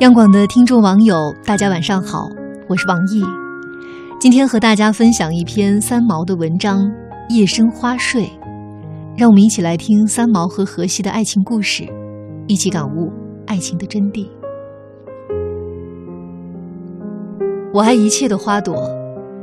央广的听众网友，大家晚上好，我是王毅。今天和大家分享一篇三毛的文章《夜深花睡》，让我们一起来听三毛和荷西的爱情故事，一起感悟爱情的真谛。我爱一切的花朵，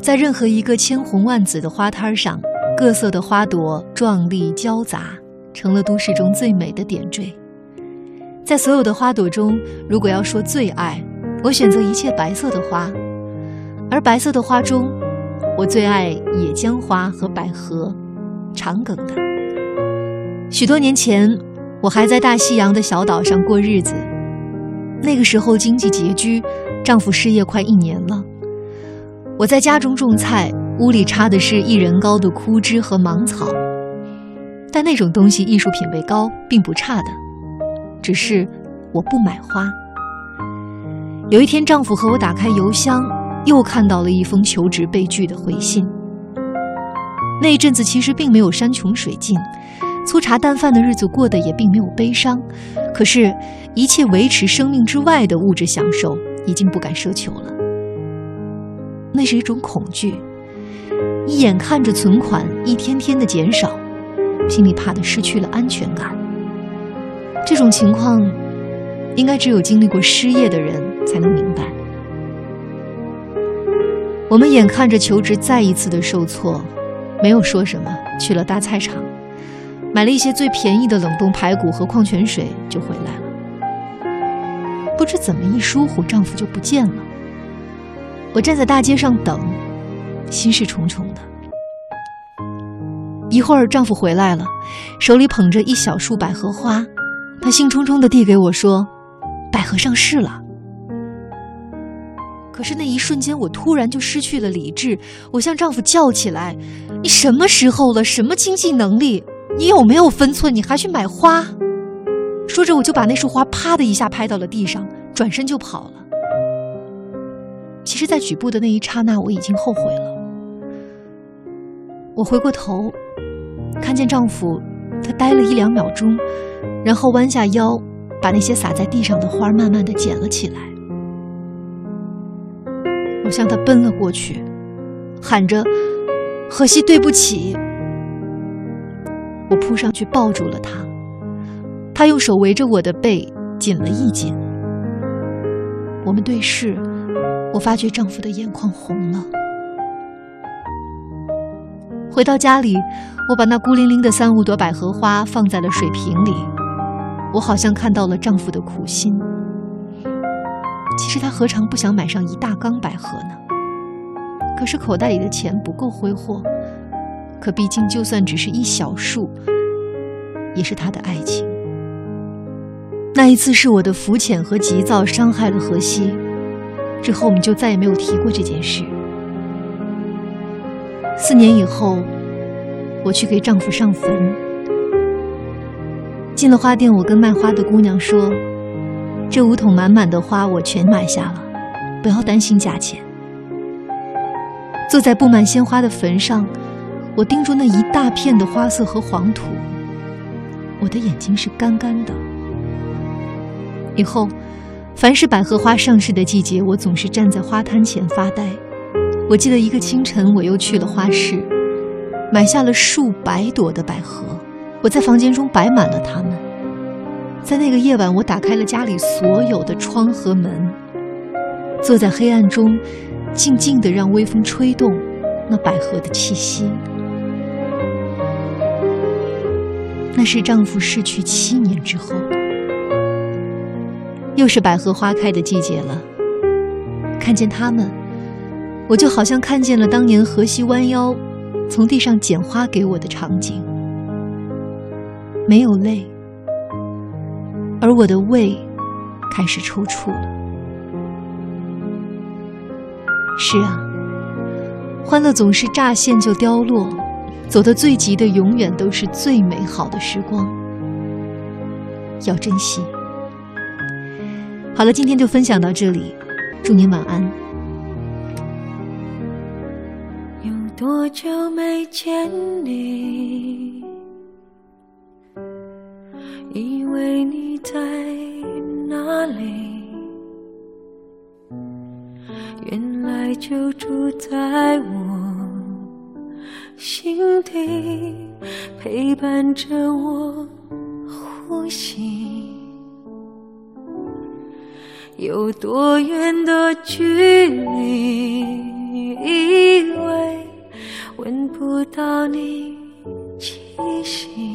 在任何一个千红万紫的花摊上，各色的花朵壮丽交杂，成了都市中最美的点缀。在所有的花朵中，如果要说最爱，我选择一切白色的花。而白色的花中，我最爱野姜花和百合，长梗的。许多年前，我还在大西洋的小岛上过日子。那个时候经济拮据，丈夫失业快一年了。我在家中种菜，屋里插的是一人高的枯枝和芒草。但那种东西艺术品位高，并不差的。只是我不买花。有一天，丈夫和我打开邮箱，又看到了一封求职被拒的回信。那一阵子其实并没有山穷水尽，粗茶淡饭的日子过得也并没有悲伤。可是，一切维持生命之外的物质享受已经不敢奢求了。那是一种恐惧，一眼看着存款一天天的减少，心里怕的失去了安全感。这种情况，应该只有经历过失业的人才能明白。我们眼看着求职再一次的受挫，没有说什么，去了大菜场，买了一些最便宜的冷冻排骨和矿泉水，就回来了。不知怎么一疏忽，丈夫就不见了。我站在大街上等，心事重重的。一会儿，丈夫回来了，手里捧着一小束百合花。他兴冲冲地递给我说：“百合上市了。”可是那一瞬间，我突然就失去了理智。我向丈夫叫起来：“你什么时候了？什么经济能力？你有没有分寸？你还去买花？”说着，我就把那束花啪的一下拍到了地上，转身就跑了。其实，在举步的那一刹那，我已经后悔了。我回过头，看见丈夫。他呆了一两秒钟，然后弯下腰，把那些洒在地上的花慢慢的捡了起来。我向他奔了过去，喊着：“荷西，对不起！”我扑上去抱住了他，他用手围着我的背紧了一紧。我们对视，我发觉丈夫的眼眶红了。回到家里，我把那孤零零的三五朵百合花放在了水瓶里。我好像看到了丈夫的苦心。其实他何尝不想买上一大缸百合呢？可是口袋里的钱不够挥霍。可毕竟，就算只是一小束，也是他的爱情。那一次是我的肤浅和急躁伤害了荷西，之后我们就再也没有提过这件事。四年以后，我去给丈夫上坟。进了花店，我跟卖花的姑娘说：“这五桶满满的花，我全买下了，不要担心价钱。”坐在布满鲜花的坟上，我盯住那一大片的花色和黄土，我的眼睛是干干的。以后，凡是百合花上市的季节，我总是站在花摊前发呆。我记得一个清晨，我又去了花市，买下了数百朵的百合。我在房间中摆满了它们。在那个夜晚，我打开了家里所有的窗和门，坐在黑暗中，静静的让微风吹动那百合的气息。那是丈夫逝去七年之后，又是百合花开的季节了。看见它们。我就好像看见了当年荷西弯腰从地上捡花给我的场景，没有泪，而我的胃开始抽搐了。是啊，欢乐总是乍现就凋落，走得最急的永远都是最美好的时光，要珍惜。好了，今天就分享到这里，祝您晚安。有多久没见你？为你在哪里？原来就住在我心底，陪伴着我呼吸。有多远的距离，以为闻不到你气息。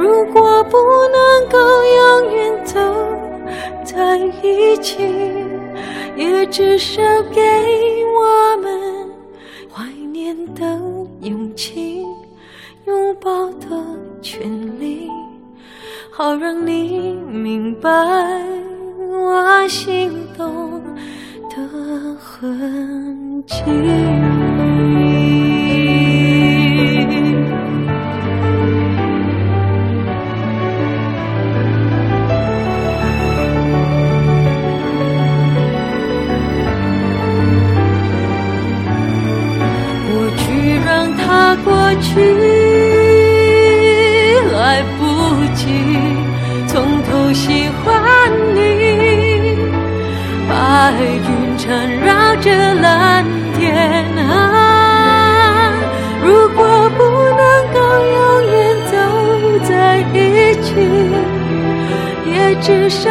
如果不能够永远走在一起，也至少给我们怀念的勇气，拥抱的权利，好让你明白我心动的痕迹。过去，来不及从头喜欢你。白云缠绕着蓝天啊，如果不能够永远走在一起，也至少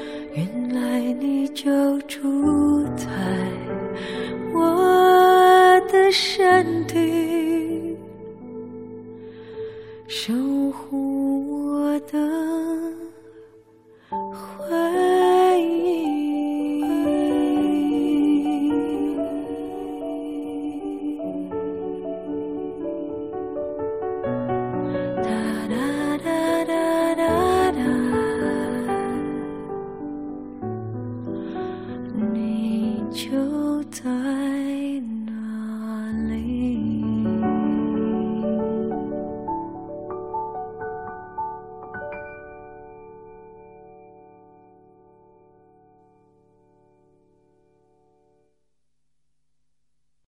你就住在